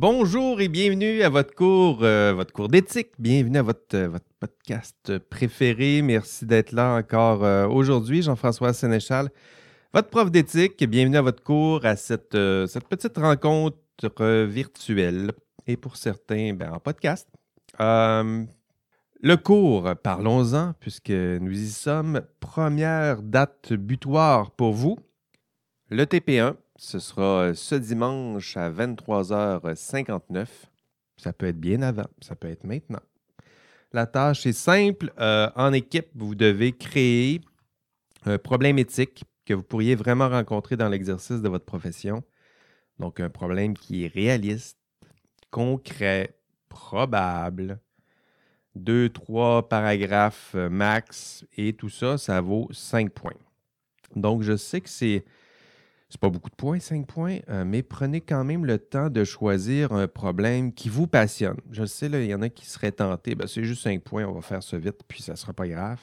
bonjour et bienvenue à votre cours, euh, votre cours d'éthique. Bienvenue à votre, euh, votre podcast préféré. Merci d'être là encore euh, aujourd'hui. Jean-François Sénéchal, votre prof d'éthique. Bienvenue à votre cours, à cette, cette petite rencontre virtuelle et pour certains, ben, en podcast. le cours, parlons-en, puisque nous y sommes. Première date butoir pour vous, le TP1 ce sera euh, ce dimanche à 23h59. Ça peut être bien avant, ça peut être maintenant. La tâche est simple. Euh, en équipe, vous devez créer un problème éthique que vous pourriez vraiment rencontrer dans l'exercice de votre profession. Donc, un problème qui est réaliste, concret, probable. Deux, trois paragraphes euh, max et tout ça, ça vaut cinq points. Donc, je sais que c'est c'est pas beaucoup de points, 5 points, euh, mais prenez quand même le temps de choisir un problème qui vous passionne. Je sais, il y en a qui seraient tentés, ben, c'est juste 5 points, on va faire ça vite, puis ça ne sera pas grave.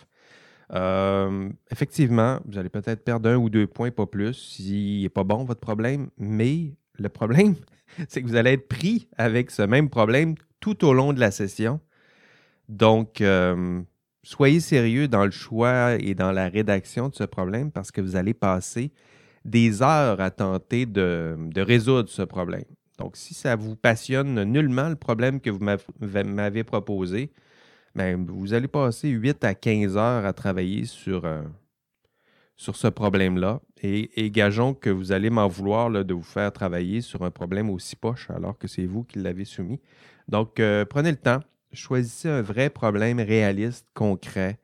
Euh, effectivement, vous allez peut-être perdre un ou deux points, pas plus, s'il n'est pas bon votre problème, mais le problème, c'est que vous allez être pris avec ce même problème tout au long de la session. Donc, euh, soyez sérieux dans le choix et dans la rédaction de ce problème parce que vous allez passer des heures à tenter de, résoudre ce problème. Donc, si ça vous passionne nullement le problème que vous m'avez proposé, bien, vous allez passer 8 à 15 heures à travailler sur, euh, ce problème-là. Et, gageons que vous allez m'en vouloir de vous faire travailler sur un problème aussi poche alors que c'est vous qui l'avez soumis. Donc, euh, prenez le temps, choisissez un vrai problème réaliste, concret,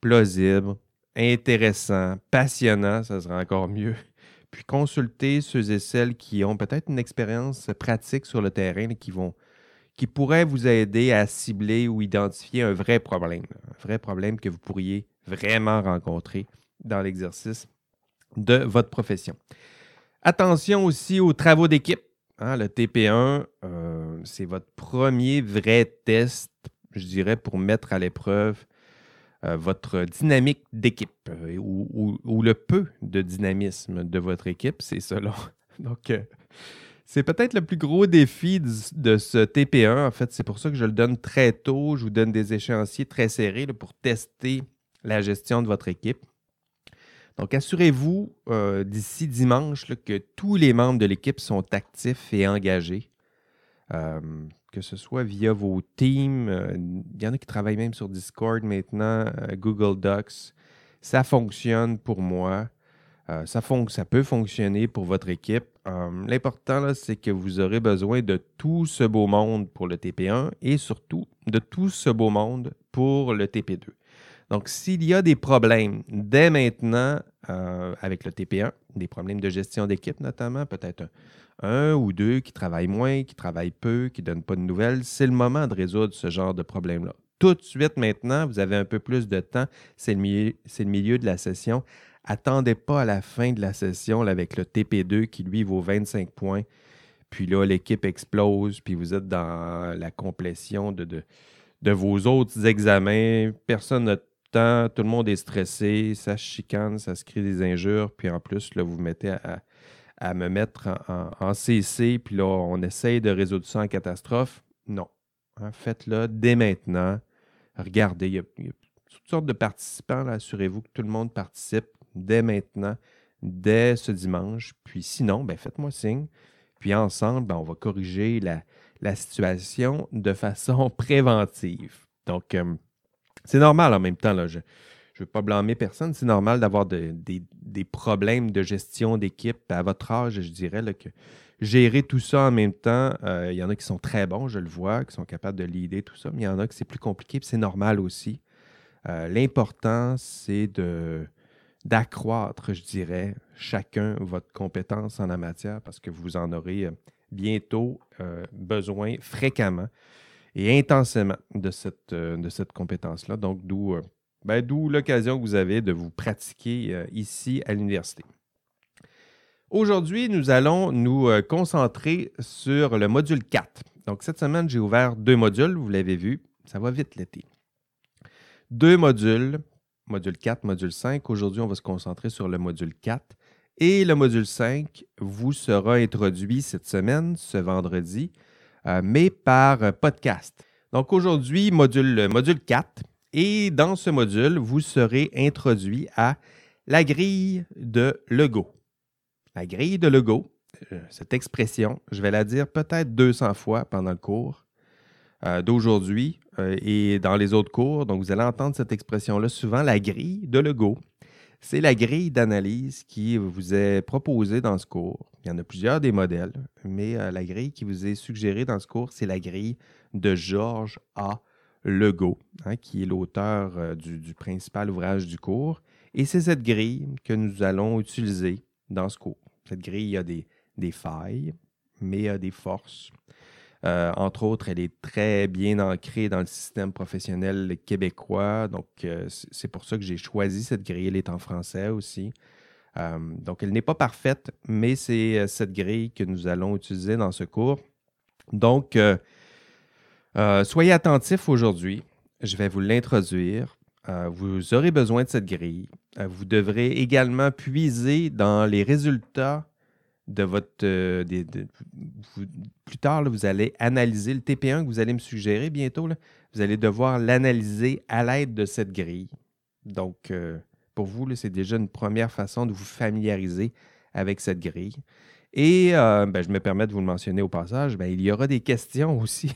plausible, intéressant, passionnant, ça sera encore mieux. Puis consultez ceux et celles qui ont peut-être une expérience pratique sur le terrain qui vont qui pourraient vous aider à cibler ou identifier un vrai problème, un vrai problème que vous pourriez vraiment rencontrer dans l'exercice de votre profession. Attention aussi aux travaux d'équipe. Hein, le TP1, euh, c'est votre premier vrai test, je dirais, pour mettre à l'épreuve votre dynamique d'équipe euh, ou, le peu de dynamisme de votre équipe, c'est cela. Donc, euh, c'est peut-être le plus gros défi de, ce TP1. En fait, c'est pour ça que je le donne très tôt. Je vous donne des échéanciers très serrés pour tester la gestion de votre équipe. Donc, assurez-vous d'ici dimanche que tous les membres de l'équipe sont actifs et engagés que ce soit via vos teams. Euh, il y en a qui travaillent même sur Discord maintenant, euh, Google Docs. Ça fonctionne pour moi. Euh, ça, ça, peut fonctionner pour votre équipe. L'important, c'est que vous aurez besoin de tout ce beau monde pour le TP1 et surtout de tout ce beau monde pour le TP2. Donc, s'il y a des problèmes dès maintenant avec le TP1, des problèmes de gestion d'équipe notamment, peut-être un ou deux qui travaillent moins, qui travaillent peu, qui ne donnent pas de nouvelles, c'est le moment de résoudre ce genre de problème-là. Tout de suite maintenant, vous avez un peu plus de temps, c'est le, milieu, le milieu de la session. Attendez pas à la fin de la session avec le TP2 qui, lui, vaut 25 points. Puis là, l'équipe explose, puis vous êtes dans la complétion de, de, vos autres examens. Personne n'a tout le monde est stressé, ça chicane, ça se crée des injures, puis en plus, là, vous mettez à me mettre en, CC, puis là, on essaye de résoudre ça en catastrophe. Non. Hein, faites-le dès maintenant. Regardez, il y, a, toutes sortes de participants. Assurez-vous que tout le monde participe dès maintenant, dès ce dimanche. Puis sinon, ben, faites-moi signe. Puis ensemble, ben, on va corriger la, situation de façon préventive. Donc, euh, c'est normal en même temps. Je, ne veux pas blâmer personne. C'est normal d'avoir des, problèmes de gestion d'équipe. À votre âge, je dirais que gérer tout ça en même temps, euh, il y en a qui sont très bons, je le vois, qui sont capables de leader tout ça, mais il y en a qui c'est plus compliqué, c'est normal aussi. Euh, l'important, c'est d'accroître, je dirais, chacun votre compétence en la matière parce que vous en aurez euh, bientôt besoin fréquemment et intensément de cette, de cette compétence-là. Donc, d'où ben, d'où l'occasion que vous avez de vous pratiquer euh, ici à l'université. Aujourd'hui, nous allons nous euh, concentrer sur le module 4. Donc, cette semaine, j'ai ouvert deux modules, vous l'avez vu, ça va vite l'été. Deux modules, module 4, module 5. Aujourd'hui, on va se concentrer sur le module 4. Et le module 5 vous sera introduit cette semaine, ce vendredi, mais par podcast. Donc aujourd'hui, module, module 4. Et dans ce module, vous serez introduit à la grille de Lego. La grille de Lego, cette expression, je vais la dire peut-être 200 fois pendant le cours d'aujourd'hui et dans les autres cours. Donc, vous allez entendre cette expression-là souvent, la grille de Lego. C'est la grille d'analyse qui vous est proposée dans ce cours. Il y en a plusieurs des modèles, mais euh, la grille qui vous est suggérée dans ce cours, c'est la grille de Georges A. Legault, hein, qui est l'auteur euh, du, principal ouvrage du cours. Et c'est cette grille que nous allons utiliser dans ce cours. Cette grille a des, des failles, mais a des forces. Euh, entre autres, elle est très bien ancrée dans le système professionnel québécois. Donc, euh, c'est pour ça que j'ai choisi cette grille. Elle est en français aussi. Euh, donc, elle n'est pas parfaite, mais c'est cette grille que nous allons utiliser dans ce cours. Donc, soyez attentifs aujourd'hui. Je vais vous l'introduire. vous aurez besoin de cette grille. vous devrez également puiser dans les résultats Euh, plus tard, vous allez analyser le TP1 que vous allez me suggérer bientôt. vous allez devoir l'analyser à l'aide de cette grille. Donc, euh, pour vous, c'est déjà une première façon de vous familiariser avec cette grille. Et euh, ben, je me permets de vous le mentionner au passage, ben, il y aura des questions aussi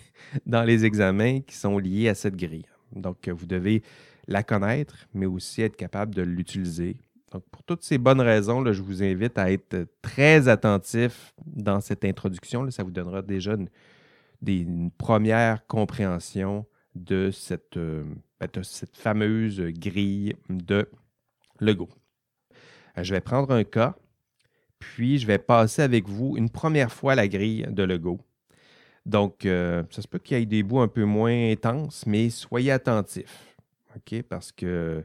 dans les examens qui sont liées à cette grille. Donc, vous devez la connaître, mais aussi être capable de l'utiliser donc, pour toutes ces bonnes raisons, je vous invite à être très attentif dans cette introduction. ça vous donnera déjà une, première compréhension de cette, euh, ben, cette fameuse grille de Lego. Euh, je vais prendre un cas, puis je vais passer avec vous une première fois la grille de Lego. Donc, euh, ça se peut qu'il y ait des bouts un peu moins intenses, mais soyez attentifs. OK? Parce que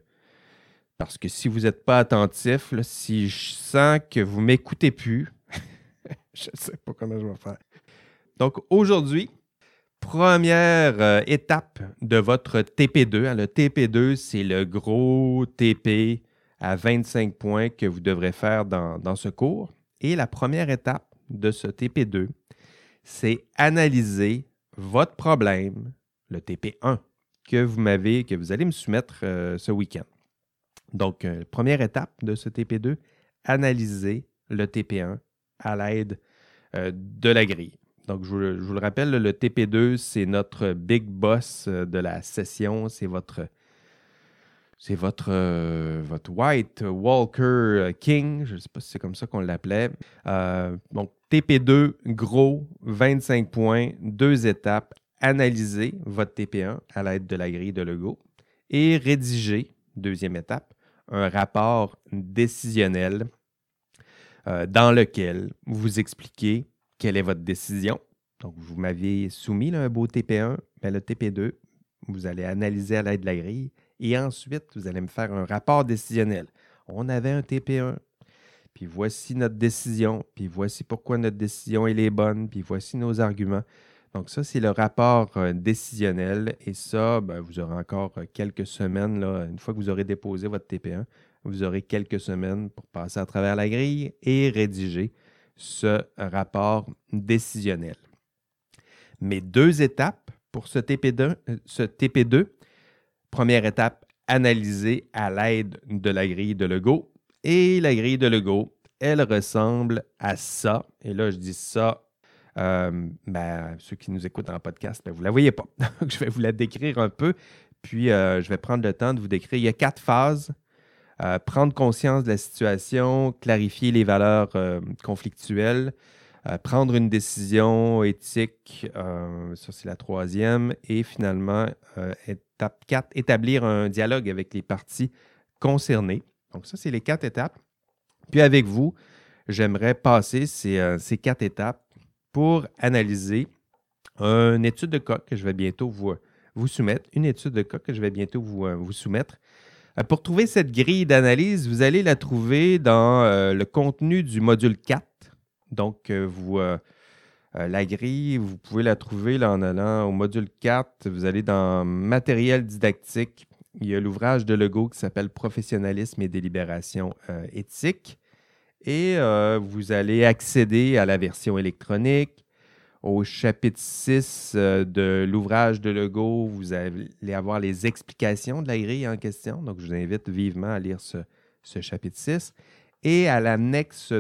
parce que si vous n'êtes pas attentif, si je sens que vous m'écoutez plus, je ne sais pas comment je vais faire. Donc aujourd'hui, première euh, étape de votre TP2. Hein, le TP2, c'est le gros TP à 25 points que vous devrez faire dans, dans ce cours. Et la première étape de ce TP2, c'est analyser votre problème, le TP1, que vous m'avez, que vous allez me soumettre euh, ce week-end. Donc, euh, première étape de ce TP2, analyser le TP1 à l'aide euh, de la grille. Donc, je vous, le rappelle, le TP2, c'est notre big boss euh, de la session. C'est votre, c'est votre, White Walker King. Je ne sais pas si c'est comme ça qu'on l'appelait. donc, TP2, gros, 25 points, deux étapes. Analyser votre TP1 à l'aide de la grille de Lego et rédiger, deuxième étape, un rapport décisionnel euh, dans lequel vous expliquez quelle est votre décision. Donc, vous m'aviez soumis un beau TP1, mais le TP2, vous allez analyser à l'aide de la grille et ensuite, vous allez me faire un rapport décisionnel. On avait un TP1, puis voici notre décision, puis voici pourquoi notre décision est bonne, puis voici nos arguments. Donc, ça, c'est le rapport euh, décisionnel. Et ça, ben, vous aurez encore euh, quelques semaines, là, une fois que vous aurez déposé votre TP1, vous aurez quelques semaines pour passer à travers la grille et rédiger ce rapport décisionnel. Mais deux étapes pour ce TP2. Euh, ce TP2. Première étape, analyser à l'aide de la grille de Lego. Et la grille de Lego, elle ressemble à ça. Et là, je dis ça euh, ben, ceux qui nous écoutent en podcast, ben, vous ne la voyez pas. Donc, je vais vous la décrire un peu. Puis, euh, je vais prendre le temps de vous décrire. Il y a quatre phases. Euh, prendre conscience de la situation, clarifier les valeurs conflictuelles, prendre une décision éthique, ça c'est la troisième, et finalement, étape 4, établir un dialogue avec les parties concernées. Donc ça, c'est les quatre étapes. Puis avec vous, j'aimerais passer ces, ces quatre étapes pour analyser une étude de cas que je vais bientôt vous, soumettre, une étude de cas que je vais bientôt vous, euh, soumettre. Euh, pour trouver cette grille d'analyse, vous allez la trouver dans euh, le contenu du module 4. Donc, la grille, vous pouvez la trouver en allant au module 4. Vous allez dans matériel didactique. Il y a l'ouvrage de Legault qui s'appelle Professionnalisme et délibération éthique et euh, vous allez accéder à la version électronique, Au chapitre 6 euh, de l'ouvrage de Legault, vous allez avoir les explications de la grille en question. Donc, je vous invite vivement à lire ce, chapitre 6. Et à l'annexe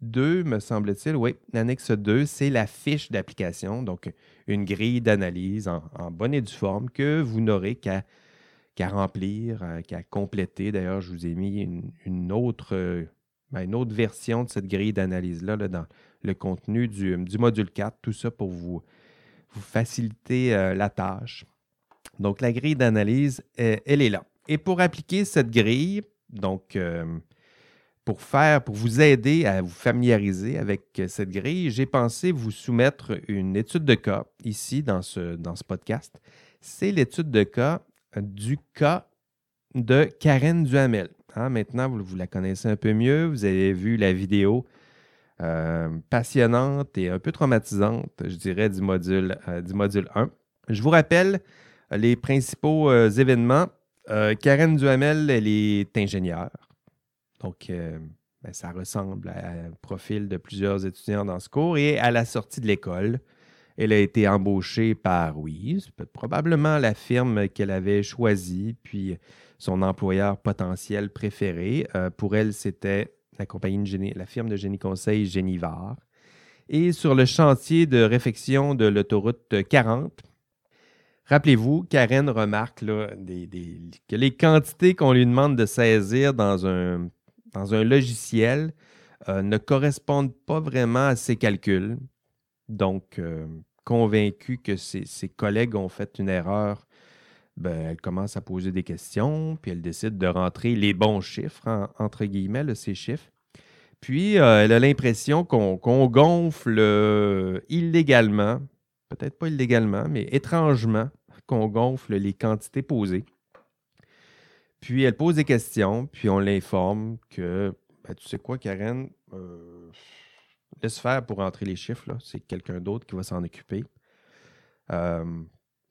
2, me semble-t-il, oui, l'annexe 2, c'est la fiche d'application, donc une grille d'analyse en, bonne et due forme que vous n'aurez qu'à remplir, euh, qu'à compléter. D'ailleurs, je vous ai mis une, autre, euh, ben, une autre version de cette grille d'analyse-là là, dans le contenu du, module 4, tout ça pour vous, vous faciliter euh, la tâche. Donc, la grille d'analyse, elle est là. Et pour appliquer cette grille, donc, euh, pour faire, pour vous aider à vous familiariser avec cette grille, j'ai pensé vous soumettre une étude de cas ici dans ce, dans ce podcast. C'est l'étude de cas du cas de Karen Duhamel. Hein, maintenant, vous, la connaissez un peu mieux. Vous avez vu la vidéo euh, passionnante et un peu traumatisante, je dirais, du module, euh, du module 1. Je vous rappelle euh, les principaux événements. Karen Duhamel, elle est ingénieure. Donc, ben, ça ressemble à profil de plusieurs étudiants dans ce cours. Et à la sortie de l'école, elle a été embauchée par, oui, probablement la firme qu'elle avait choisie, puis son employeur potentiel préféré. pour elle, c'était la compagnie de génie, la firme de génie conseil Génivard. Et sur le chantier de réfection de l'autoroute 40, rappelez-vous, Karen remarque que les quantités qu'on lui demande de saisir dans un, dans un logiciel euh, ne correspondent pas vraiment à ses calculs. Donc, euh, convaincu que ses, collègues ont fait une erreur, ben, elle commence à poser des questions, puis elle décide de rentrer les bons chiffres, entre guillemets, ces chiffres. Puis, euh, elle a l'impression qu'on gonfle euh, illégalement, peut-être pas illégalement, mais étrangement, qu'on gonfle les quantités posées. Puis, elle pose des questions, puis on l'informe que, ben, tu sais quoi, Karen, euh, laisse faire pour rentrer les chiffres, c'est quelqu'un d'autre qui va s'en occuper.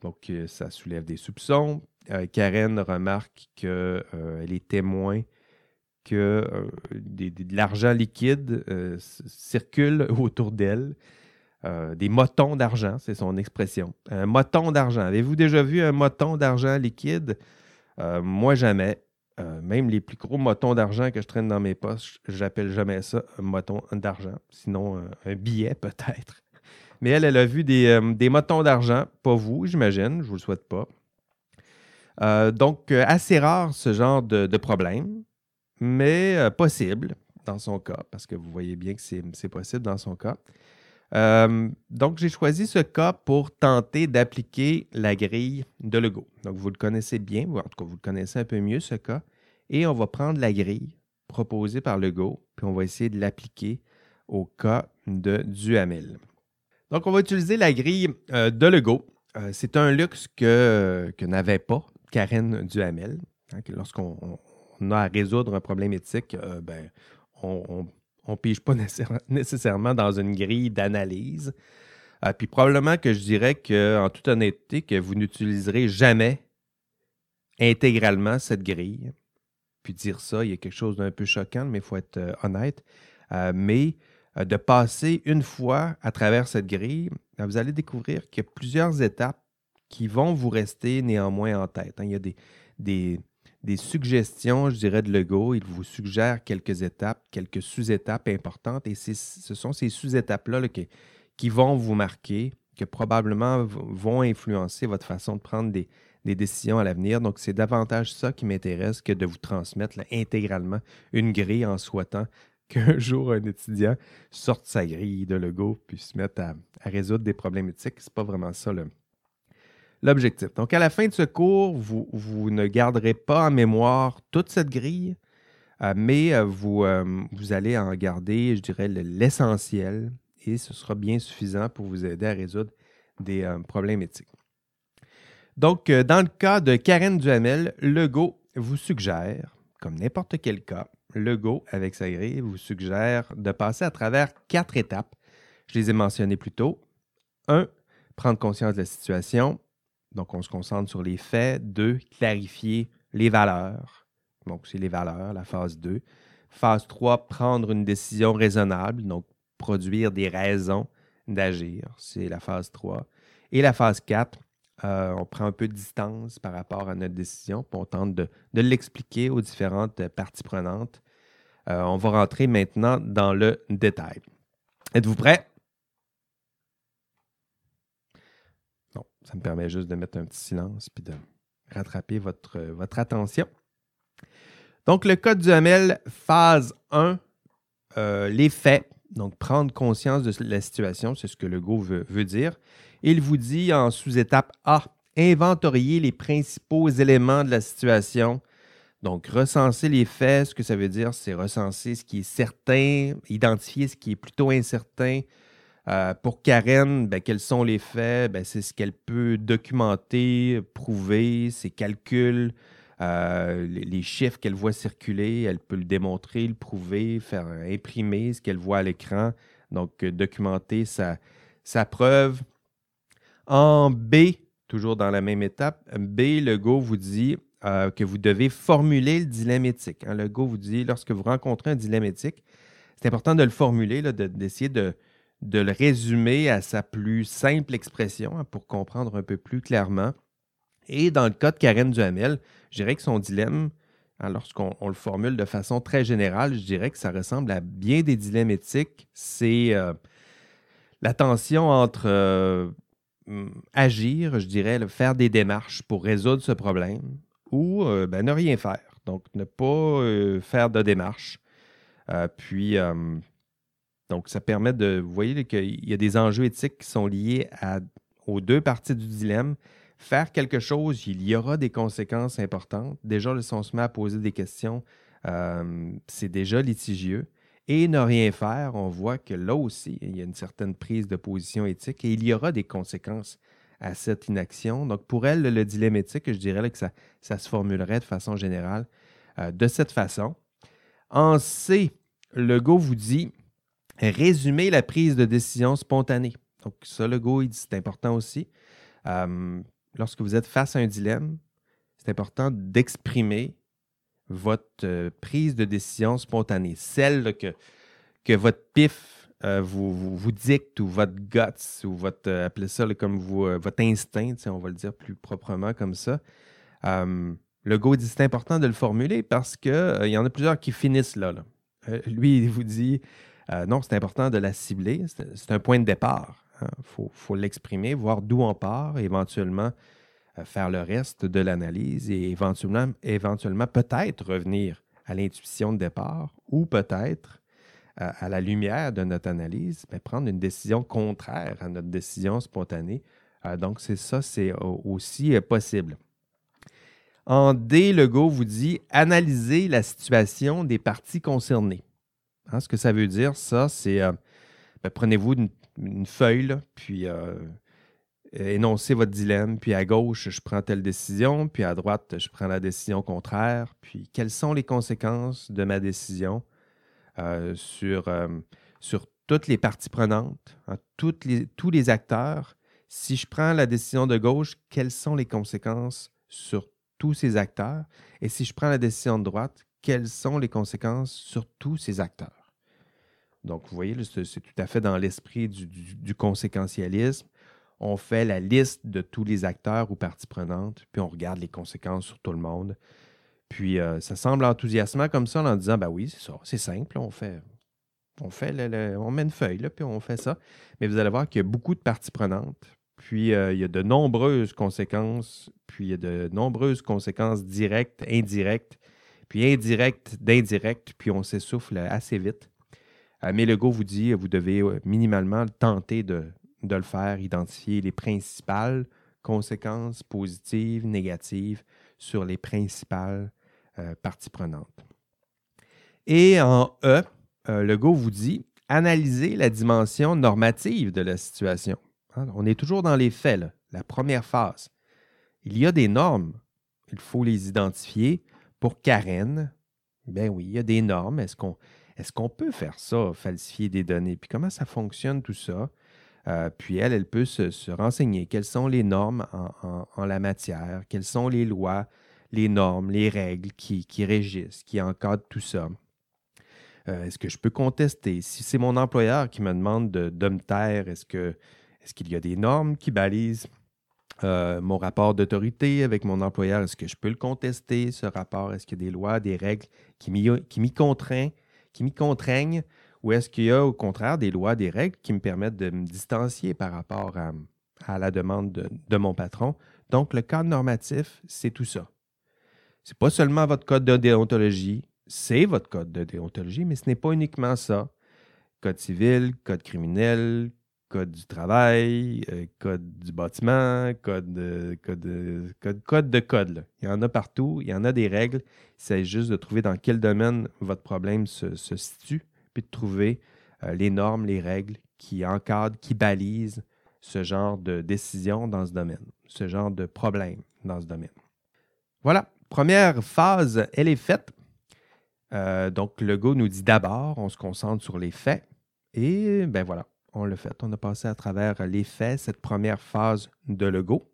Donc, ça soulève des soupçons. Karen remarque qu'elle est témoin que euh, de l'argent liquide euh, circule autour d'elle. Euh, des motons d'argent, c'est son expression. Un moton d'argent. Avez-vous déjà vu un moton d'argent liquide? moi, jamais. même les plus gros motons d'argent que je traîne dans mes poches, j'appelle jamais ça un moton d'argent. Sinon, un billet peut-être. Mais elle, elle a vu des, des motons d'argent. Pas vous, j'imagine. Je vous le souhaite pas. donc, assez rare ce genre de, problème mais euh, possible dans son cas, parce que vous voyez bien que c'est possible dans son cas. Euh, donc, j'ai choisi ce cas pour tenter d'appliquer la grille de Lego. Donc, vous le connaissez bien, ou en tout cas, vous le connaissez un peu mieux, ce cas. Et on va prendre la grille proposée par Lego, puis on va essayer de l'appliquer au cas de Duhamel. Donc, on va utiliser la grille euh, de Lego. c'est un luxe que, n'avait pas Karen Duhamel. Hein, lorsqu'on on a à résoudre un problème éthique, euh, ben, on ne pige pas nécessairement dans une grille d'analyse. Euh, puis probablement que je dirais qu'en toute honnêteté, que vous n'utiliserez jamais intégralement cette grille. Puis dire ça, il y a quelque chose d'un peu choquant, mais il faut être euh, honnête. mais de passer une fois à travers cette grille, ben, vous allez découvrir qu'il y a plusieurs étapes qui vont vous rester néanmoins en tête. Hein. Il y a des, suggestions, je dirais, de Lego. Il vous suggère quelques étapes, quelques sous-étapes importantes. Et ce sont ces sous-étapes-là qui, vont vous marquer, qui probablement vont influencer votre façon de prendre des, décisions à l'avenir. Donc, c'est davantage ça qui m'intéresse que de vous transmettre intégralement une grille en souhaitant qu'un jour un étudiant sorte sa grille de Lego puis se mette à, résoudre des problèmes éthiques. Ce n'est pas vraiment ça l'objectif. Donc, à la fin de ce cours, vous, ne garderez pas en mémoire toute cette grille, euh, mais euh, vous, euh, vous allez en garder, je dirais, l'essentiel et ce sera bien suffisant pour vous aider à résoudre des problèmes éthiques. Donc, dans le cas de Karen Duhamel, Legault vous suggère, comme n'importe quel cas, Legault, avec sa grille, vous suggère de passer à travers quatre étapes. Je les ai mentionnées plus tôt. Un, prendre conscience de la situation. Donc, on se concentre sur les faits. Deux, clarifier les valeurs. Donc, c'est les valeurs, la phase 2. Phase 3, prendre une décision raisonnable, donc produire des raisons d'agir. C'est la phase 3. Et la phase 4, euh, on prend un peu de distance par rapport à notre décision, puis on tente de, l'expliquer aux différentes parties prenantes. Euh, on va rentrer maintenant dans le détail. Êtes-vous prêts? Non, ça me permet juste de mettre un petit silence puis de rattraper votre, attention. Donc, le code du Hamel, phase 1, euh, les faits. Donc, prendre conscience de la situation, c'est ce que le go veut dire. Il vous dit en sous-étape A, inventorier les principaux éléments de la situation. Donc, recenser les faits, ce que ça veut dire, c'est recenser ce qui est certain, identifier ce qui est plutôt incertain. Euh, pour Karen, ben, quels sont les faits? Ben, c'est ce qu'elle peut documenter, prouver, ses calculs, euh, les, chiffres qu'elle voit circuler, elle peut le démontrer, le prouver, faire imprimer ce qu'elle voit à l'écran, donc euh, documenter sa, sa, preuve. En B, toujours dans la même étape, B, le Go vous dit euh, que vous devez formuler le dilemme éthique. Hein. Le vous dit, lorsque vous rencontrez un dilemme éthique, c'est important de le formuler, d'essayer de, de, le résumer à sa plus simple expression hein, pour comprendre un peu plus clairement. Et dans le cas de Karen Duhamel, je dirais que son dilemme, hein, lorsqu'on le formule de façon très générale, je dirais que ça ressemble à bien des dilemmes éthiques. C'est euh, la tension entre euh, agir, je dirais, faire des démarches pour résoudre ce problème ou euh, ben, ne rien faire. Donc, ne pas faire de démarches. puis, donc, ça permet de. Vous voyez qu'il y a des enjeux éthiques qui sont liés aux deux parties du dilemme faire quelque chose, il y aura des conséquences importantes. Déjà, si on se met à poser des questions, euh, c'est déjà litigieux. Et ne rien faire, on voit que là aussi, il y a une certaine prise de position éthique et il y aura des conséquences à cette inaction. Donc, pour elle, le dilemme éthique, je dirais que ça, se formulerait de façon générale euh, de cette façon. En C, le go vous dit résumer la prise de décision spontanée. Donc, ça, le go, il dit c'est important aussi. Euh, lorsque vous êtes face à un dilemme, c'est important d'exprimer votre euh, prise de décision spontanée, celle que, votre pif euh, vous, vous, dicte ou votre guts ou votre, euh, appelez ça comme vous, votre instinct, on va le dire plus proprement comme ça. le go dit c'est important de le formuler parce qu'il il y en a plusieurs qui finissent là. lui, il vous dit non, c'est important de la cibler, c'est un point de départ. Il hein. faut, l'exprimer, voir d'où on part, éventuellement faire le reste de l'analyse et éventuellement, éventuellement peut-être revenir à l'intuition de départ ou peut-être, euh, à la lumière de notre analyse, ben, prendre une décision contraire à notre décision spontanée. Euh, donc, c'est ça, c'est aussi possible. En D, le go vous dit analyser la situation des parties concernées. Hein, ce que ça veut dire, ça, c'est ben, prenez-vous une feuille, puis euh, énoncez votre dilemme, puis à gauche, je prends telle décision, puis à droite, je prends la décision contraire, puis quelles sont les conséquences de ma décision euh, sur, euh, sur toutes les parties prenantes, hein, les, tous les acteurs? Si je prends la décision de gauche, quelles sont les conséquences sur tous ces acteurs? Et si je prends la décision de droite, quelles sont les conséquences sur tous ces acteurs? Donc, vous voyez, c'est tout à fait dans l'esprit du, conséquentialisme. On fait la liste de tous les acteurs ou parties prenantes, puis on regarde les conséquences sur tout le monde. Puis euh, ça semble enthousiasmant comme ça en disant, ben oui, c'est ça, c'est simple, on fait, on fait, on met une feuille, puis on fait ça. Mais vous allez voir qu'il y a beaucoup de parties prenantes, puis euh, il y a de nombreuses conséquences, puis il y a de nombreuses conséquences directes, indirectes, puis indirectes, d'indirectes, puis on s'essouffle assez vite. Mais le go vous dit, vous devez euh, minimalement tenter de, le faire, identifier les principales conséquences positives, négatives sur les principales euh, parties prenantes. Et en E, le go vous dit, analyser la dimension normative de la situation. Hein, on est toujours dans les faits, la première phase. Il y a des normes, il faut les identifier. Pour Karen, ben oui, il y a des normes. Est-ce qu'on est-ce qu'on peut faire ça, falsifier des données? Puis comment ça fonctionne tout ça? Euh, puis elle, elle peut se, renseigner. Quelles sont les normes en, la matière? Quelles sont les lois, les normes, les règles qui, régissent, qui encadrent tout ça? Euh, est-ce que je peux contester? Si c'est mon employeur qui me demande de, me taire, est-ce qu'il y a des normes qui balisent euh, mon rapport d'autorité avec mon employeur? Est-ce que je peux le contester, ce rapport? Est-ce qu'il y a des lois, des règles qui m'y contraignent, qui m'y contraignent? Ou est-ce qu'il y a au contraire des lois, des règles qui me permettent de me distancier par rapport à, la demande de, mon patron? Donc, le cadre normatif, c'est tout ça. Ce n'est pas seulement votre code de déontologie, c'est votre code de déontologie, mais ce n'est pas uniquement ça. Code civil, code criminel, code du travail, euh, code du bâtiment, code, code, code, code de code. Il y en a partout, il y en a des règles. Il s'agit juste de trouver dans quel domaine votre problème se, situe, puis de trouver euh, les normes, les règles qui encadrent, qui balisent ce genre de décision dans ce domaine, ce genre de problème dans ce domaine. Voilà, première phase, elle est faite. Euh, donc, le go nous dit d'abord, on se concentre sur les faits. Et ben voilà, on l'a fait. On a passé à travers les faits, cette première phase de Lego.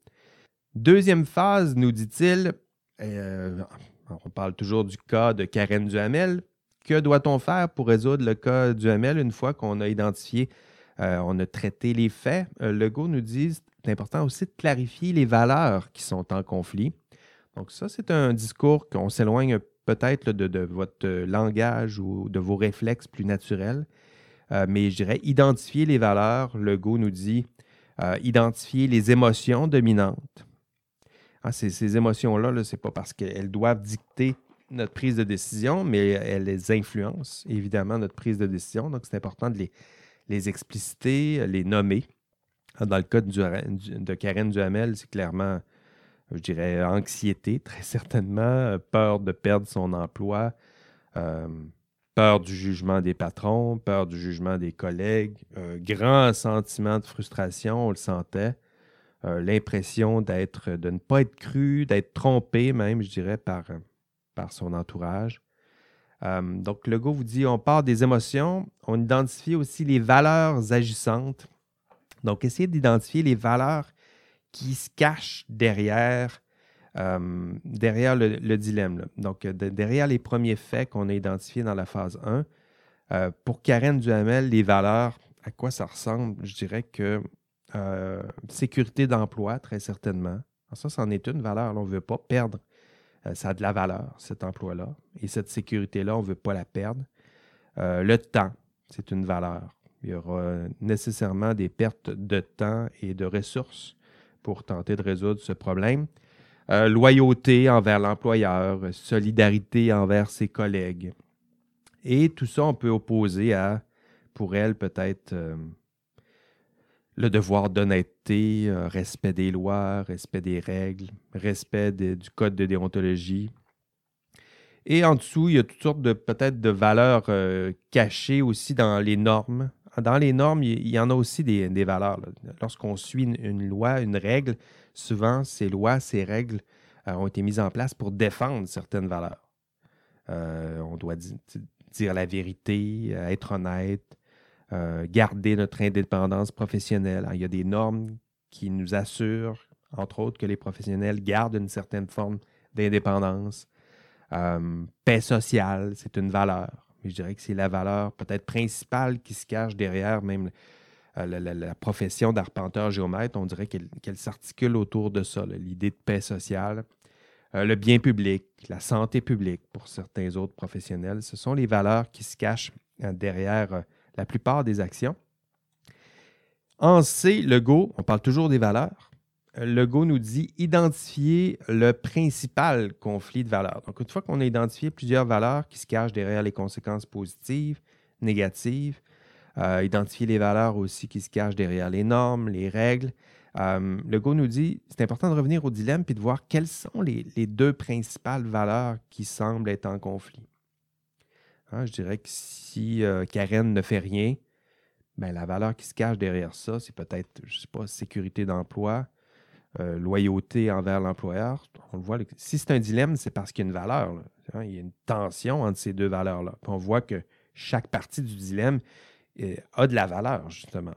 Deuxième phase, nous dit-il, euh, on parle toujours du cas de Karen Duhamel. Que doit-on faire pour résoudre le cas Duhamel une fois qu'on a identifié, euh, on a traité les faits? Euh, Legault nous dit c'est important aussi de clarifier les valeurs qui sont en conflit. Donc, ça, c'est un discours qu'on s'éloigne peut-être de, votre langage ou de vos réflexes plus naturels. Euh, mais je dirais identifier les valeurs. Le Go nous dit euh, identifier les émotions dominantes. Ah, ces, émotions-là, -là, ce n'est pas parce qu'elles doivent dicter notre prise de décision, mais elles influencent évidemment notre prise de décision. Donc, c'est important de les, les, expliciter, les nommer. Dans le cas de Karen Duhamel, c'est clairement, je dirais, anxiété, très certainement, peur de perdre son emploi, euh, peur du jugement des patrons, peur du jugement des collègues, un grand sentiment de frustration, on le sentait, euh, l'impression d'être, de ne pas être cru, d'être trompé même, je dirais, par, par son entourage. Euh, donc, le gars vous dit, on part des émotions, on identifie aussi les valeurs agissantes. Donc, essayez d'identifier les valeurs qui se cachent derrière euh, derrière le, dilemme. Donc, derrière les premiers faits qu'on a identifiés dans la phase 1, euh, pour Karen Duhamel, les valeurs, à quoi ça ressemble? Je dirais que euh, sécurité d'emploi, très certainement. ça, c'en est une valeur. on ne veut pas perdre. Ça a de la valeur, cet emploi-là. Et cette sécurité-là, on ne veut pas la perdre. le temps, c'est une valeur. Il y aura nécessairement des pertes de temps et de ressources pour tenter de résoudre ce problème. Euh, loyauté envers l'employeur, solidarité envers ses collègues. Et tout ça, on peut opposer à, pour elle, peut-être euh, le devoir d'honnêteté, euh, respect des lois, respect des règles, respect du code de déontologie. Et en dessous, il y a toutes sortes de peut-être valeurs cachées aussi dans les normes. Dans les normes, il y en a aussi des, valeurs. Lorsqu'on suit une, loi, une règle, souvent, ces lois, ces règles euh, ont été mises en place pour défendre certaines valeurs. Euh, on doit dire la vérité, euh, être honnête, garder notre indépendance professionnelle. il y a des normes qui nous assurent, entre autres, que les professionnels gardent une certaine forme d'indépendance. paix sociale, c'est une valeur. Je dirais que c'est la valeur peut-être principale qui se cache derrière même euh, la, profession d'arpenteur géomètre, on dirait qu'elle s'articule autour de ça, l'idée de paix sociale, euh, le bien public, la santé publique pour certains autres professionnels. Ce sont les valeurs qui se cachent euh, derrière la plupart des actions. En C, le Go, on parle toujours des valeurs. Le Go nous dit identifier le principal conflit de valeurs. Donc, une fois qu'on a identifié plusieurs valeurs qui se cachent derrière les conséquences positives, négatives, euh, identifier les valeurs aussi qui se cachent derrière les normes, les règles. Euh, le Go nous dit c'est important de revenir au dilemme puis de voir quelles sont les, deux principales valeurs qui semblent être en conflit. Hein, je dirais que si euh, Karen ne fait rien, ben, la valeur qui se cache derrière ça, c'est peut-être, je ne sais pas, sécurité d'emploi, loyauté envers l'employeur. On le voit, si c'est un dilemme, c'est parce qu'il y a une valeur. Hein, il y a une tension entre ces deux valeurs-là. on voit que chaque partie du dilemme a de la valeur, justement.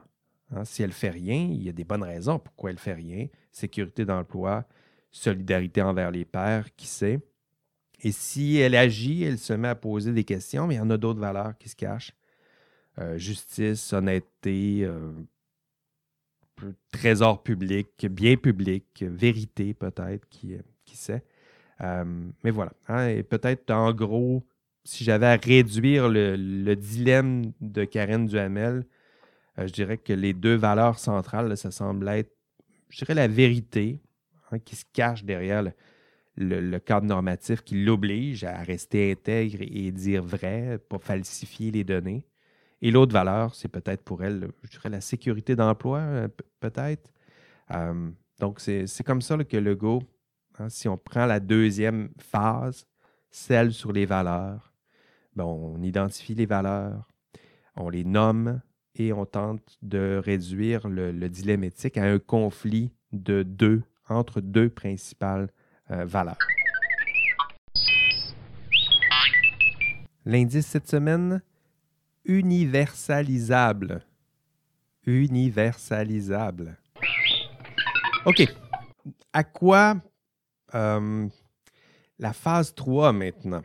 Hein, si elle ne fait rien, il y a des bonnes raisons pourquoi elle ne fait rien. Sécurité d'emploi, solidarité envers les pairs, qui sait. Et si elle agit, elle se met à poser des questions, mais il y en a d'autres valeurs qui se cachent. Euh, justice, honnêteté, euh, trésor public, bien public, vérité peut-être, qui, qui sait. mais voilà. Hein, et peut-être en gros, si j'avais à réduire le, dilemme de Karen Duhamel, je dirais que les deux valeurs centrales, ça semble être, je la vérité hein, qui se cache derrière le, cadre normatif qui l'oblige à rester intègre et dire vrai, pas falsifier les données. Et l'autre valeur, c'est peut-être pour elle, je dirais, la sécurité d'emploi, euh, peut-être. Euh, donc, c'est comme ça que le Go, hein, si on prend la deuxième phase, celle sur les valeurs, ben, on identifie les valeurs, on les nomme et on tente de réduire le, le dilemme éthique à un conflit de deux, entre deux principales valeur. L'indice cette semaine, universalisable. Universalisable. OK. À quoi euh, la phase 3 maintenant?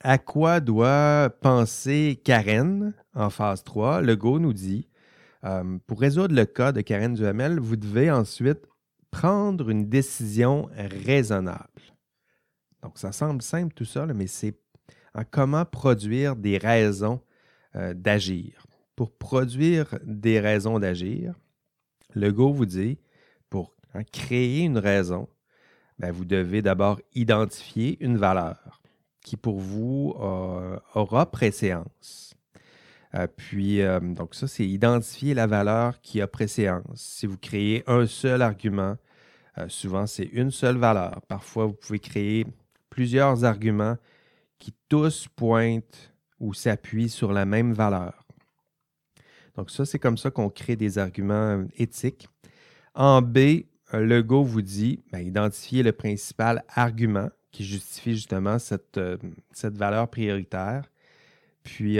À quoi doit penser Karen en phase 3? Le Go nous dit, euh, pour résoudre le cas de Karen Duhamel, vous devez ensuite prendre une décision raisonnable. Donc, ça semble simple tout ça, mais c'est en comment produire des raisons euh, d'agir. Pour produire des raisons d'agir, le Go vous dit, pour hein, créer une raison, ben, vous devez d'abord identifier une valeur qui pour vous aura préséance. Euh, puis, euh, donc ça, c'est identifier la valeur qui a préséance. Si vous créez un seul argument, euh, souvent c'est une seule valeur. Parfois, vous pouvez créer plusieurs arguments qui tous pointent ou s'appuient sur la même valeur. Donc ça, c'est comme ça qu'on crée des arguments éthiques. En B, le Go vous dit, ben, identifiez le principal argument qui justifie justement cette valeur prioritaire. Puis,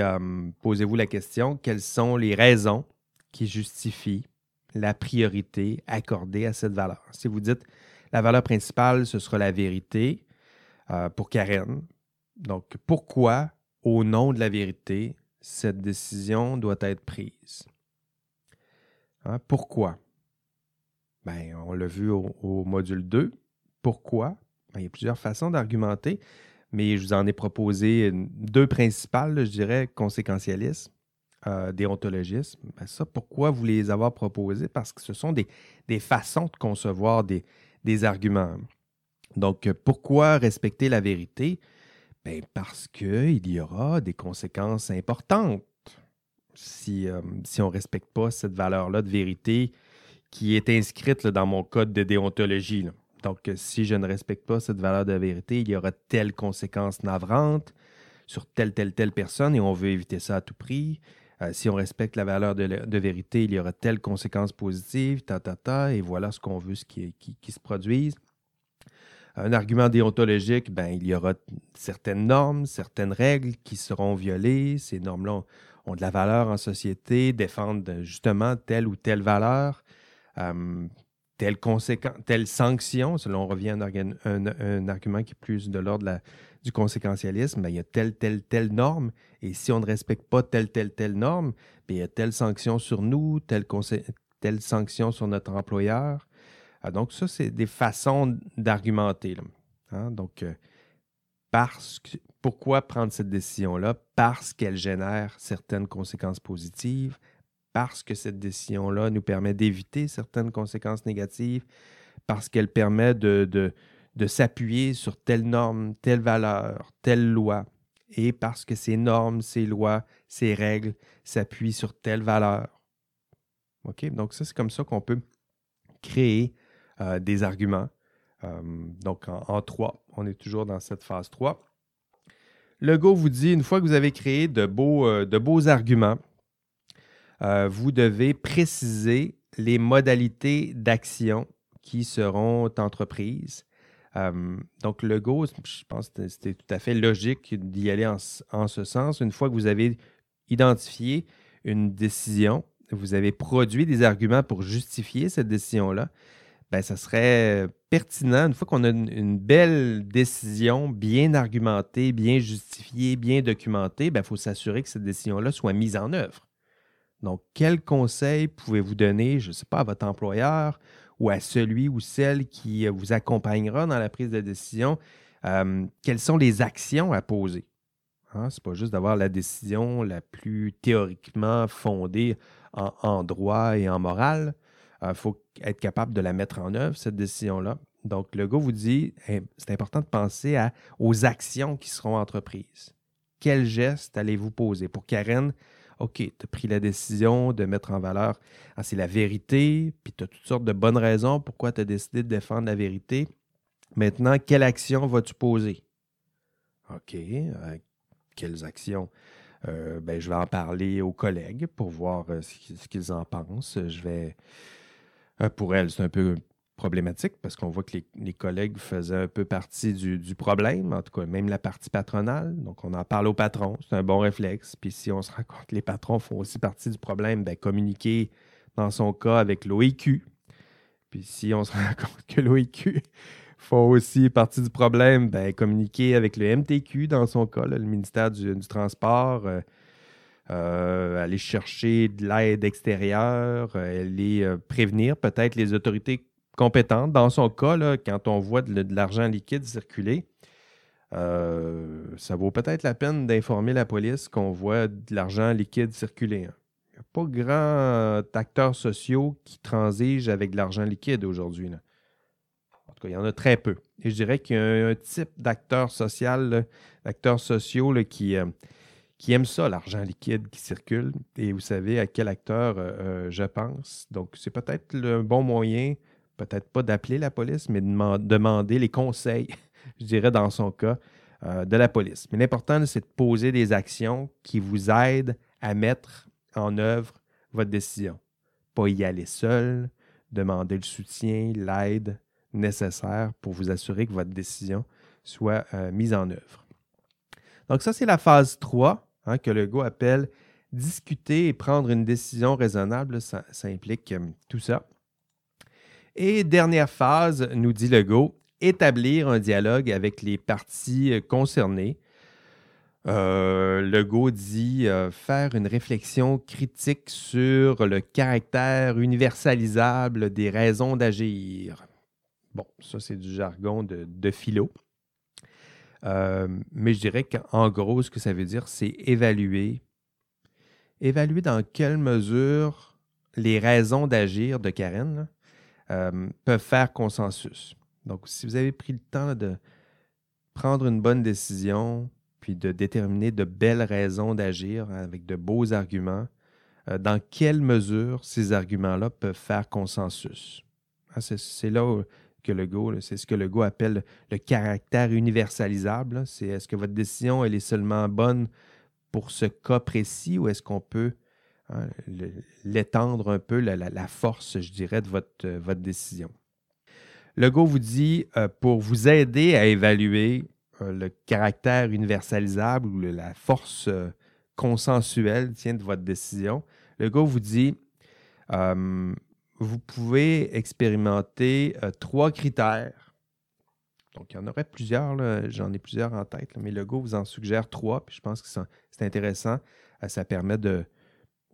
posez-vous la question, quelles sont les raisons qui justifient la priorité accordée à cette valeur? Si vous dites la valeur principale, ce sera la vérité euh, pour Karen. Donc, pourquoi, au nom de la vérité, cette décision doit être prise? Hein, pourquoi? Ben, on l'a vu au, module 2. Pourquoi? Ben, il y a plusieurs façons d'argumenter mais je vous en ai proposé deux principales, je dirais, conséquentialisme, euh, déontologisme. Ben ça, pourquoi vous les avoir proposés? Parce que ce sont des, façons de concevoir des, arguments. Donc, pourquoi respecter la vérité? Ben, parce qu'il y aura des conséquences importantes si, euh, si on ne respecte pas cette valeur-là de vérité qui est inscrite dans mon code de déontologie. Donc, si je ne respecte pas cette valeur de vérité, il y aura telle conséquence navrante sur telle, telle, telle personne et on veut éviter ça à tout prix. Euh, si on respecte la valeur de, vérité, il y aura telle conséquence positive, ta, ta, ta, et voilà ce qu'on veut ce qui, qui, se produise. Un argument déontologique, ben, il y aura certaines normes, certaines règles qui seront violées. Ces normes-là ont, de la valeur en société, défendent justement telle ou telle valeur. Euh, telle, telle sanction, selon on revient à un, argument qui est plus de l'ordre du conséquentialisme, ben, il y a telle, telle, telle norme, et si on ne respecte pas telle, telle, telle norme, ben, il y a telle sanction sur nous, telle, telle sanction sur notre employeur. Ah, donc, ça, c'est des façons d'argumenter. Hein. Donc, euh, parce pourquoi prendre cette décision-là? Parce qu'elle génère certaines conséquences positives, parce que cette décision-là nous permet d'éviter certaines conséquences négatives, parce qu'elle permet de, s'appuyer sur telle norme, telle valeur, telle loi, et parce que ces normes, ces lois, ces règles s'appuient sur telle valeur. OK? Donc, ça, c'est comme ça qu'on peut créer euh, des arguments. Euh, donc, en, trois, on est toujours dans cette phase 3. Le Go vous dit, une fois que vous avez créé de beaux, euh, de beaux arguments, euh, vous devez préciser les modalités d'action qui seront entreprises. Euh, donc, le Go, je pense que c'était tout à fait logique d'y aller en, ce sens. Une fois que vous avez identifié une décision, vous avez produit des arguments pour justifier cette décision-là, ben, ça serait pertinent, une fois qu'on a une, belle décision bien argumentée, bien justifiée, bien documentée, il ben, faut s'assurer que cette décision-là soit mise en œuvre. Donc, quel conseil pouvez-vous donner, je ne sais pas, à votre employeur ou à celui ou celle qui vous accompagnera dans la prise de décision? Euh, quelles sont les actions à poser? Hein, Ce n'est pas juste d'avoir la décision la plus théoriquement fondée en, droit et en morale. Il faut être capable de la mettre en œuvre, cette décision-là. Donc, le gars vous dit, c'est important de penser aux actions qui seront entreprises. Quels gestes allez-vous poser? Pour Karen, OK, tu as pris la décision de mettre en valeur, ah, c'est la vérité, puis tu as toutes sortes de bonnes raisons pourquoi tu as décidé de défendre la vérité. Maintenant, quelle action vas-tu poser? OK, euh, quelles actions? Euh, ben, je vais en parler aux collègues pour voir euh, ce qu'ils en pensent. Je vais. pour elle, c'est un peu problématique parce qu'on voit que les, collègues faisaient un peu partie du, problème, en tout cas même la partie patronale. Donc on en parle aux patrons, c'est un bon réflexe. Puis si on se rend compte que les patrons font aussi partie du problème, ben, communiquer dans son cas avec l'OIQ. Puis si on se rend compte que l'OIQ font aussi partie du problème, ben, communiquer avec le MTQ dans son cas, le ministère du, Transport. Euh, euh, aller chercher de l'aide extérieure, euh, aller prévenir peut-être les autorités Dans son cas, quand on voit de, l'argent liquide circuler, ça vaut peut-être la peine d'informer la police qu'on voit de l'argent liquide circuler. Hein. Il n'y a pas grand acteurs sociaux qui transigent avec de l'argent liquide aujourd'hui il y en a très peu. Et je dirais qu'il y a un, type d'acteur social, d'acteurs sociaux qui, euh, aiment ça, l'argent liquide qui circule. Et vous savez à quel acteur euh, euh, je pense. Donc, c'est peut-être le bon moyen, peut-être pas d'appeler la police, mais de demander les conseils, je dirais dans son cas, de la police. Mais l'important, c'est de poser des actions qui vous aident à mettre en œuvre votre décision. Pas y aller seul, demander le soutien, l'aide, nécessaires pour vous assurer que votre décision soit euh, mise en œuvre. Donc ça, c'est la phase 3 hein, que le go appelle discuter et prendre une décision raisonnable. Ça, implique euh, tout ça. Et dernière phase, nous dit le go, établir un dialogue avec les parties euh, concernées. le go dit faire une réflexion critique sur le caractère universalisable des raisons d'agir. Bon, ça, c'est du jargon de, philo. Euh, mais je dirais qu'en gros, ce que ça veut dire, c'est évaluer. Évaluer dans quelle mesure les raisons d'agir de Karen euh, peuvent faire consensus. Donc, si vous avez pris le temps de prendre une bonne décision, puis de déterminer de belles raisons d'agir avec de beaux arguments, euh, dans quelle mesure ces arguments-là peuvent faire consensus? Ah, c'est là que le c'est ce que le go appelle le caractère universalisable. C'est est-ce que votre décision elle est seulement bonne pour ce cas précis ou est-ce qu'on peut hein, l'étendre un peu, la, force, je dirais, de votre, euh, votre décision. Le go vous dit, euh, pour vous aider à évaluer euh, le caractère universalisable ou la force consensuelle de votre décision, le go vous dit, vous pouvez expérimenter trois critères. Donc, il y en aurait plusieurs, j'en ai plusieurs en tête, mais le Go vous en suggère trois, puis je pense que c'est intéressant. Ça permet de,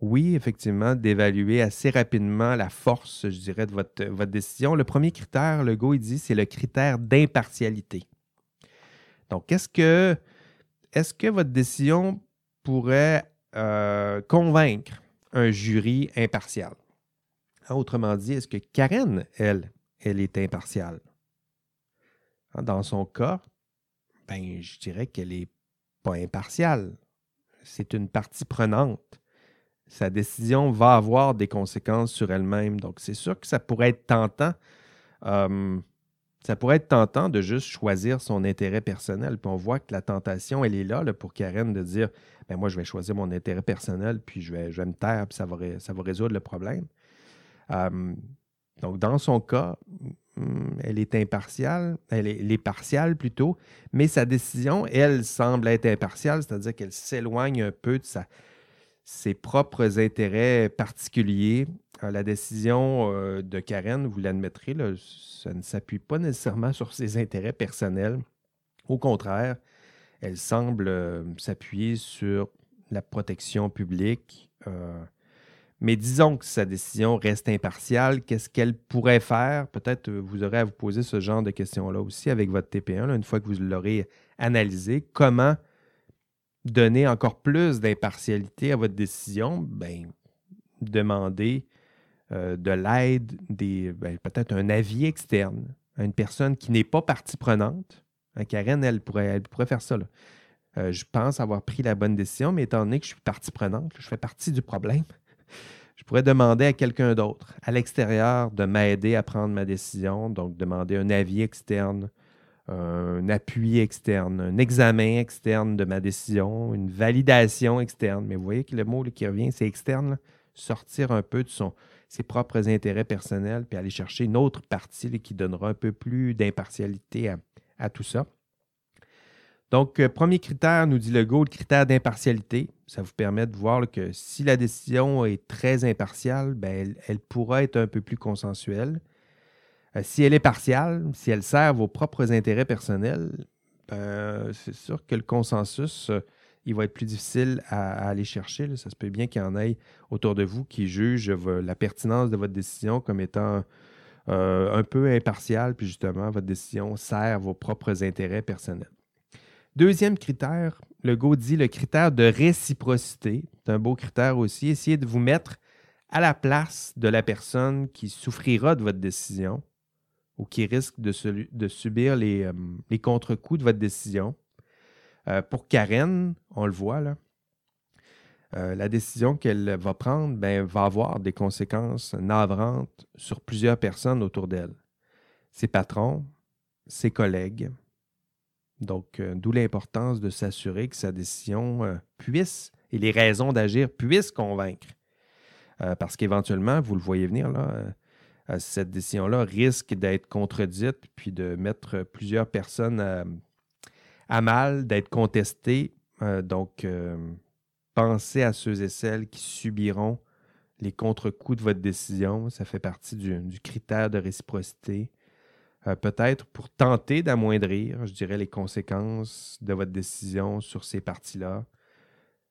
oui, effectivement, d'évaluer assez rapidement la force, je dirais, de votre, décision. Le premier critère, le dit, c'est le critère d'impartialité. Donc, est-ce que, est que votre décision pourrait euh, convaincre un jury impartial? Hein, autrement dit, est-ce que Karen, elle, elle est impartiale? Hein, dans son cas, ben, je dirais qu'elle n'est pas impartiale. C'est une partie prenante. Sa décision va avoir des conséquences sur elle-même. Donc, c'est sûr que ça pourrait être tentant. Euh, ça pourrait être tentant de juste choisir son intérêt personnel. Puis on voit que la tentation, elle est là, pour Karen de dire ben moi, je vais choisir mon intérêt personnel, puis je vais, je vais me taire, puis ça va, résoudre le problème. Euh, donc, dans son cas, hmm, elle est impartiale, elle est, partiale plutôt, mais sa décision, elle, semble être impartiale, c'est-à-dire qu'elle s'éloigne un peu de ses propres intérêts particuliers la décision de Karen, vous l'admettrez, ça ne s'appuie pas nécessairement sur ses intérêts personnels. Au contraire, elle semble s'appuyer sur la protection publique. mais disons que sa décision reste impartiale. Qu'est-ce qu'elle pourrait faire? Peut-être vous aurez à vous poser ce genre de questions-là aussi avec votre TP1, une fois que vous l'aurez analysé. Comment donner encore plus d'impartialité à votre décision, ben, demander euh, de l'aide, ben, peut-être un avis externe à une personne qui n'est pas partie prenante. Hein, Karen, elle pourrait, elle faire ça. Euh, je pense avoir pris la bonne décision, mais étant donné que je suis partie prenante, je fais partie du problème, je pourrais demander à quelqu'un d'autre, à l'extérieur, de m'aider à prendre ma décision, donc demander un avis externe, un appui externe, un examen externe de ma décision, une validation externe. Mais vous voyez que le mot qui revient, c'est externe. Sortir un peu de ses propres intérêts personnels, puis aller chercher une autre partie qui donnera un peu plus d'impartialité à, tout ça. Donc, euh, premier critère, nous dit le le critère d'impartialité. Ça vous permet de voir que si la décision est très impartiale, ben, elle pourra être un peu plus consensuelle. Euh, si elle est partiale, si elle sert vos propres intérêts personnels, ben, c'est sûr que le consensus, euh, il va être plus difficile à, aller chercher. Ça se peut bien qu'il y en ait autour de vous qui jugent la pertinence de votre décision comme étant euh, un peu impartiale, puis justement, votre décision sert vos propres intérêts personnels. Deuxième critère, le go dit le critère de réciprocité. C'est un beau critère aussi. Essayez de vous mettre à la place de la personne qui souffrira de votre décision ou qui risque de, subir euh, les, contre-coups de votre décision. Euh, pour Karen, on le voit là, euh, la décision qu'elle va prendre ben, va avoir des conséquences navrantes sur plusieurs personnes autour d'elle. Ses patrons, ses collègues. Donc, d'où l'importance de s'assurer que sa décision puisse et les raisons d'agir puissent convaincre. parce qu'éventuellement, vous le voyez venir, là, cette décision-là risque d'être contredite puis de mettre plusieurs personnes à, mal, d'être contestée. Euh, donc, euh, pensez à ceux et celles qui subiront les contre-coups de votre décision. Ça fait partie du, critère de réciprocité. Euh, peut-être pour tenter d'amoindrir, je dirais, les conséquences de votre décision sur ces parties-là.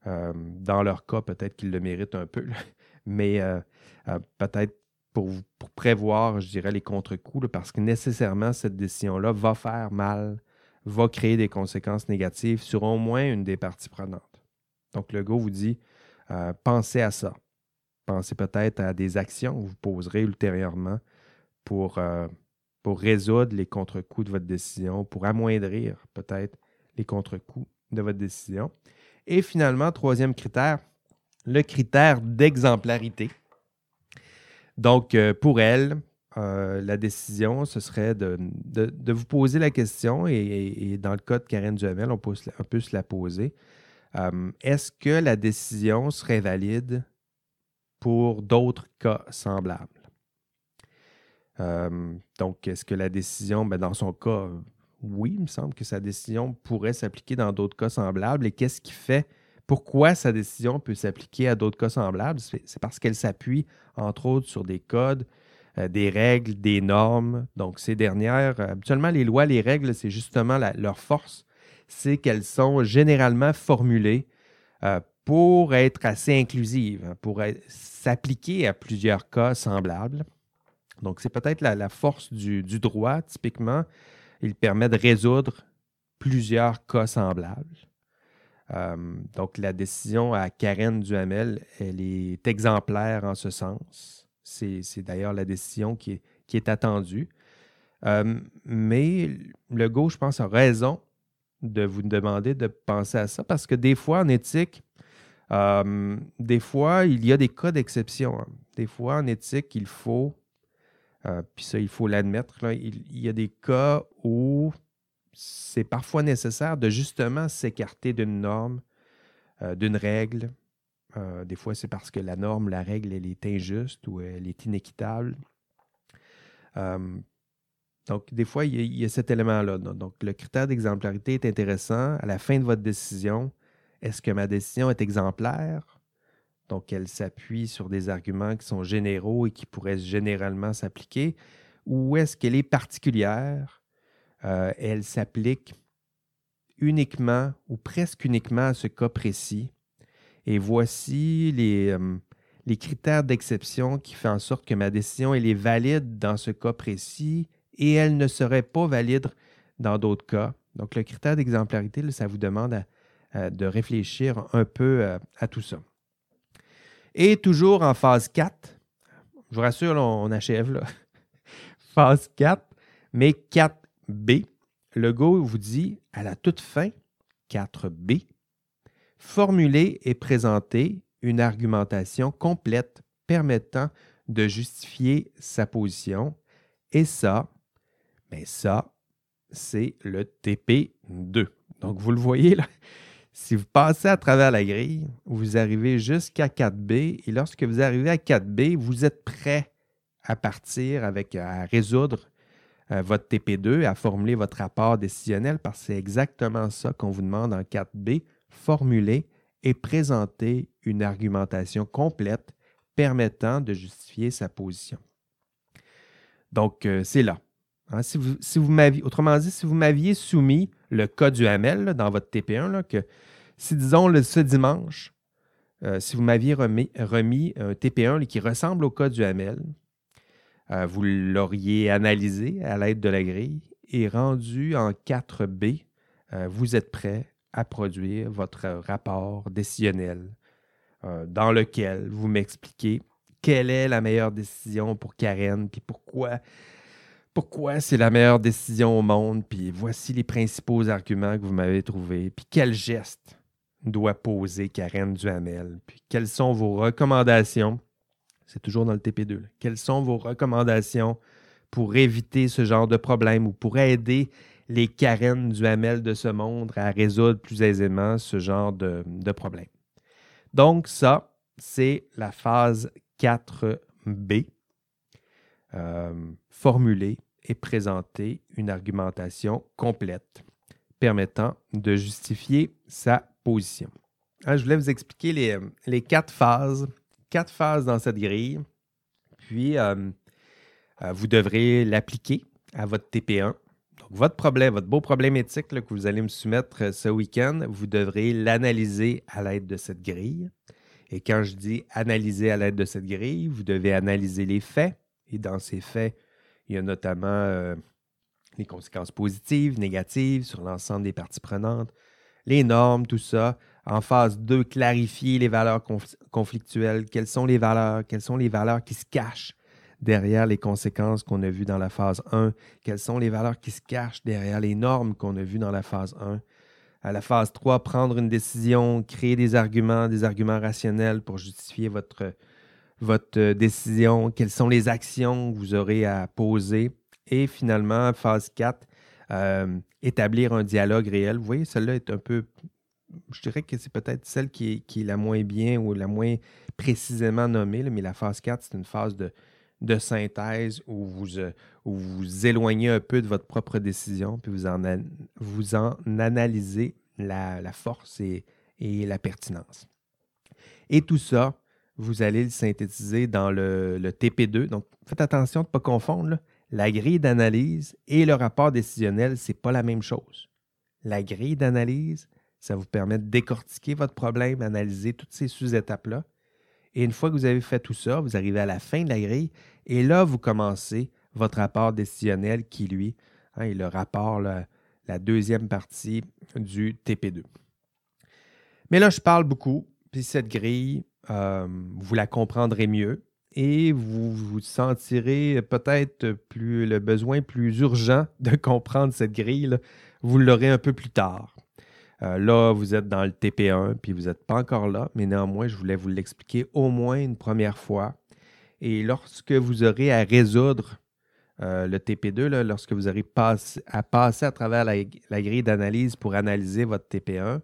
dans leur cas, peut-être qu'ils le méritent un peu, mais peut-être pour, prévoir, je dirais, les contre-coups, parce que nécessairement, cette décision-là va faire mal, va créer des conséquences négatives sur au moins une des parties prenantes. Donc, le go vous dit, euh, pensez à ça. Pensez peut-être à des actions que vous poserez ultérieurement pour, euh, pour résoudre les contre-coups de votre décision, pour amoindrir peut-être les contre-coups de votre décision. Et finalement, troisième critère, le critère d'exemplarité. Donc, euh, pour elle, euh, la décision, ce serait de, vous poser la question, et, dans le cas de Karen Duhamel, on peut, se la poser. Euh, est-ce que la décision serait valide pour d'autres cas semblables? donc, est-ce que la décision, ben, dans son cas, oui, il me semble que sa décision pourrait s'appliquer dans d'autres cas semblables. Et qu'est-ce qui fait pourquoi sa décision peut s'appliquer à d'autres cas semblables? C'est parce qu'elle s'appuie, entre autres, sur des codes, euh, des règles, des normes. Donc, ces dernières, euh, habituellement, les lois, les règles, c'est justement leur force, c'est qu'elles sont généralement formulées euh, pour être assez inclusives, hein, pour s'appliquer à plusieurs cas semblables. Donc, c'est peut-être la, force du, du droit, typiquement. Il permet de résoudre plusieurs cas semblables. Euh, donc, la décision à Karen Duhamel, elle est exemplaire en ce sens. C'est d'ailleurs la décision qui est, attendue. Euh, mais le go, je pense, a raison de vous demander de penser à ça parce que des fois, en éthique, euh, des fois, il y a des cas d'exception. Hein. Des fois, en éthique, il faut, puis ça, il faut l'admettre, il, y a des cas où c'est parfois nécessaire de justement s'écarter d'une norme, euh, d'une règle. Euh, des fois, c'est parce que la norme, la règle, elle est injuste ou elle est inéquitable. Donc, des fois, il y, a, cet élément-là. Donc, le critère d'exemplarité est intéressant. À la fin de votre décision, est-ce que ma décision est exemplaire? Donc, elle s'appuie sur des arguments qui sont généraux et qui pourraient généralement s'appliquer. Ou est-ce qu'elle est particulière? Euh, elle s'applique uniquement ou presque uniquement à ce cas précis. Et voici les, euh, critères d'exception qui font en sorte que ma décision est valide dans ce cas précis et elle ne serait pas valide dans d'autres cas. Donc, le critère d'exemplarité, ça vous demande de réfléchir un peu à tout ça. Et toujours en phase 4, je vous rassure, on achève. Là. phase 4, mais 4B. Le Go vous dit à la toute fin, 4B, formuler et présenter une argumentation complète permettant de justifier sa position. Et ça, mais ben ça, c'est le TP2. Donc, vous le voyez là, si vous passez à travers la grille, vous arrivez jusqu'à 4B et lorsque vous arrivez à 4B, vous êtes prêt à partir avec à résoudre euh, votre TP2, à formuler votre rapport décisionnel parce que c'est exactement ça qu'on vous demande en 4B, formuler et présenter une argumentation complète permettant de justifier sa position. Donc, euh, c'est là. Hein, si vous, si vous autrement dit, si vous m'aviez soumis le cas du Hamel dans votre TP1, que si disons ce dimanche, euh, si vous m'aviez remis, un TP1 qui ressemble au cas du Hamel, euh, vous l'auriez analysé à l'aide de la grille et rendu en 4B, euh, vous êtes prêt à produire votre rapport décisionnel dans lequel vous m'expliquez quelle est la meilleure décision pour Karen, puis pourquoi pourquoi c'est la meilleure décision au monde, puis voici les principaux arguments que vous m'avez trouvés, puis quel geste doit poser Karen Duhamel, puis quelles sont vos recommandations, c'est toujours dans le TP2, quelles sont vos recommandations pour éviter ce genre de problème ou pour aider les Karen Duhamel de ce monde à résoudre plus aisément ce genre de, problème? Donc ça, c'est la phase 4B. Euh, formuler et présenter une argumentation complète permettant de justifier sa position. Ah, je voulais vous expliquer les, quatre phases, quatre phases dans cette grille. Puis, euh, euh, vous devrez l'appliquer à votre TP1. Donc, votre problème, votre beau problème éthique que vous allez me soumettre ce week-end, vous devrez l'analyser à l'aide de cette grille. Et quand je dis analyser à l'aide de cette grille, vous devez analyser les faits. Et dans ces faits, il y a notamment euh, les conséquences positives, négatives sur l'ensemble des parties prenantes, les normes, tout ça. En phase 2, clarifier les valeurs conflictuelles. Quelles sont les valeurs? Quelles sont les valeurs qui se cachent derrière les conséquences qu'on a vues dans la phase 1? Quelles sont les valeurs qui se cachent derrière les normes qu'on a vues dans la phase 1? À la phase 3, prendre une décision, créer des arguments, des arguments rationnels pour justifier votre, euh, décision, quelles sont les actions que vous aurez à poser? Et finalement, phase 4, euh, établir un dialogue réel. Vous voyez, celle-là est un peu, je dirais que c'est peut-être celle qui est, la moins bien ou la moins précisément nommée, mais la phase 4, c'est une phase de, synthèse où vous, euh, vous éloignez un peu de votre propre décision, puis vous en, vous en analysez la, force et la pertinence. Et tout ça, vous allez le synthétiser dans le, TP2. Donc, faites attention de ne pas confondre. La grille d'analyse et le rapport décisionnel, ce n'est pas la même chose. La grille d'analyse, ça vous permet de décortiquer votre problème, analyser toutes ces sous-étapes-là. Et une fois que vous avez fait tout ça, vous arrivez à la fin de la grille et là, vous commencez votre rapport décisionnel qui, lui, hein, est le rapport, la deuxième partie du TP2. Mais là, je parle beaucoup, puis cette grille, euh, vous la comprendrez mieux et vous vous sentirez peut-être plus le besoin plus urgent de comprendre cette grille. Vous l'aurez un peu plus tard. Euh, là, vous êtes dans le TP1, puis vous n'êtes pas encore là, mais néanmoins, je voulais vous l'expliquer au moins une première fois. Et lorsque vous aurez à résoudre euh, le TP2, lorsque vous aurez à passer à travers la, grille d'analyse pour analyser votre TP1,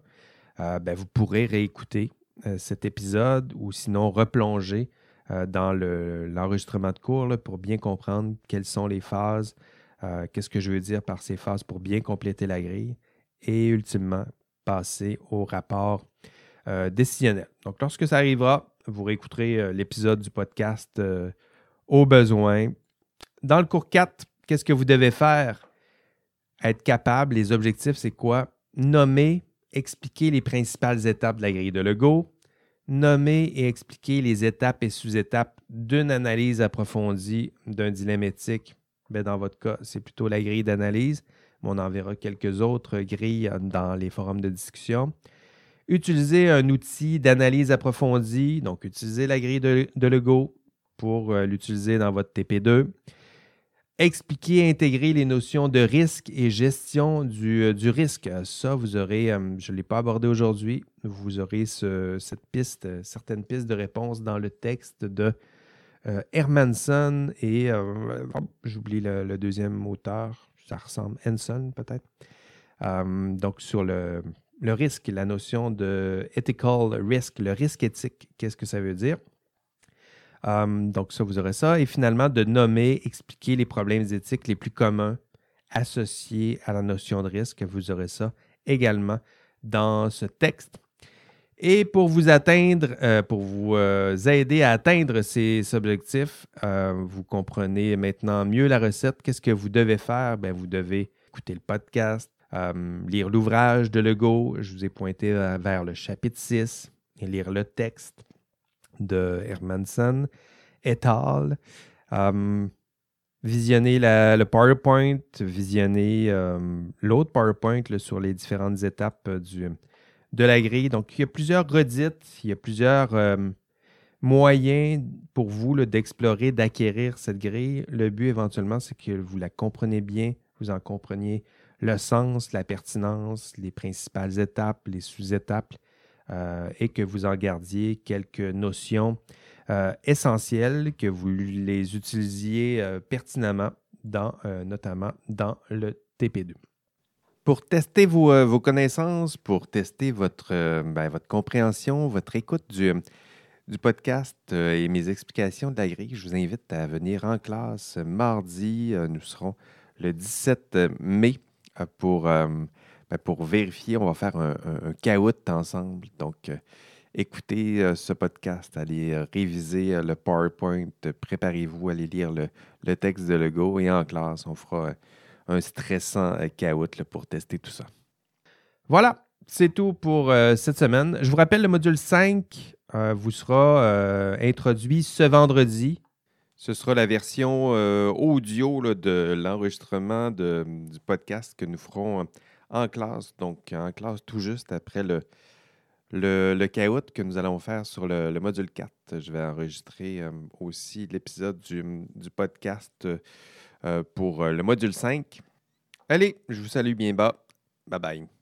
ben, vous pourrez réécouter euh, cet épisode ou sinon replonger euh, dans l'enregistrement de cours pour bien comprendre quelles sont les phases, euh, qu'est-ce que je veux dire par ces phases pour bien compléter la grille et ultimement passer au rapport décisionnel. Donc, lorsque ça arrivera, Vous réécouterez l'épisode du podcast au besoin. Dans le cours 4, qu'est-ce que vous devez faire? Être capable, les objectifs, c'est quoi? Nommer, expliquer les principales étapes de la grille de Lego, nommer et expliquer les étapes et sous-étapes d'une analyse approfondie d'un dilemme éthique. Ben, dans votre cas, c'est plutôt la grille d'analyse, on en verra quelques autres grilles dans les forums de discussion. Utiliser un outil d'analyse approfondie, donc utiliser la grille de, Lego pour euh, l'utiliser dans votre TP2 expliquer et intégrer les notions de risque et gestion du, euh, risque. Ça, vous aurez, euh, je ne l'ai pas abordé aujourd'hui, vous aurez cette piste, certaines pistes de réponse dans le texte de Hermanson et j'oublie le, deuxième auteur, ça ressemble Henson peut-être. donc sur le, le risque, la notion de ethical risk, le risque éthique, qu'est-ce que ça veut dire? Hum, donc, ça, vous aurez ça. Et finalement, de nommer, expliquer les problèmes éthiques les plus communs associés à la notion de risque. Vous aurez ça également dans ce texte. Et pour vous atteindre, euh, pour vous euh, aider à atteindre ces objectifs, euh, vous comprenez maintenant mieux la recette. Qu'est-ce que vous devez faire? Bien, vous devez écouter le podcast, lire l'ouvrage de Lego. Je vous ai pointé vers le chapitre 6 et lire le texte de Hermanson et al. Visionner le PowerPoint, visionner l'autre PowerPoint sur les différentes étapes du, de la grille. Donc, il y a plusieurs redites, il y a plusieurs um, moyens pour vous d'explorer, d'acquérir cette grille. Le but éventuellement, c'est que vous la comprenez bien, vous en compreniez le sens, la pertinence, les principales étapes, les sous-étapes, euh, et que vous en gardiez quelques notions euh, essentielles, que vous les utilisiez euh, pertinemment, dans, notamment dans le TP2. Pour tester vos, connaissances, pour tester votre, ben, votre compréhension, votre écoute du, du podcast et mes explications de la grille, je vous invite à venir en classe mardi. nous serons le 17 mai pour ben, pour vérifier, on va faire un, un, ensemble. Donc, euh, écoutez euh, ce podcast, allez euh, réviser le PowerPoint, préparez-vous, allez lire le, texte de Lego et en classe, on fera un stressant caout pour tester tout ça. Voilà, c'est tout pour cette semaine. Je vous rappelle, le module 5 vous sera introduit ce vendredi. Ce sera la version audio de l'enregistrement du podcast que nous ferons en classe, donc en classe tout juste après le, le, que nous allons faire sur le, module 4. Je vais enregistrer euh, aussi l'épisode du, podcast euh, pour euh, le module 5. Allez, je vous salue bien bas. Bye bye.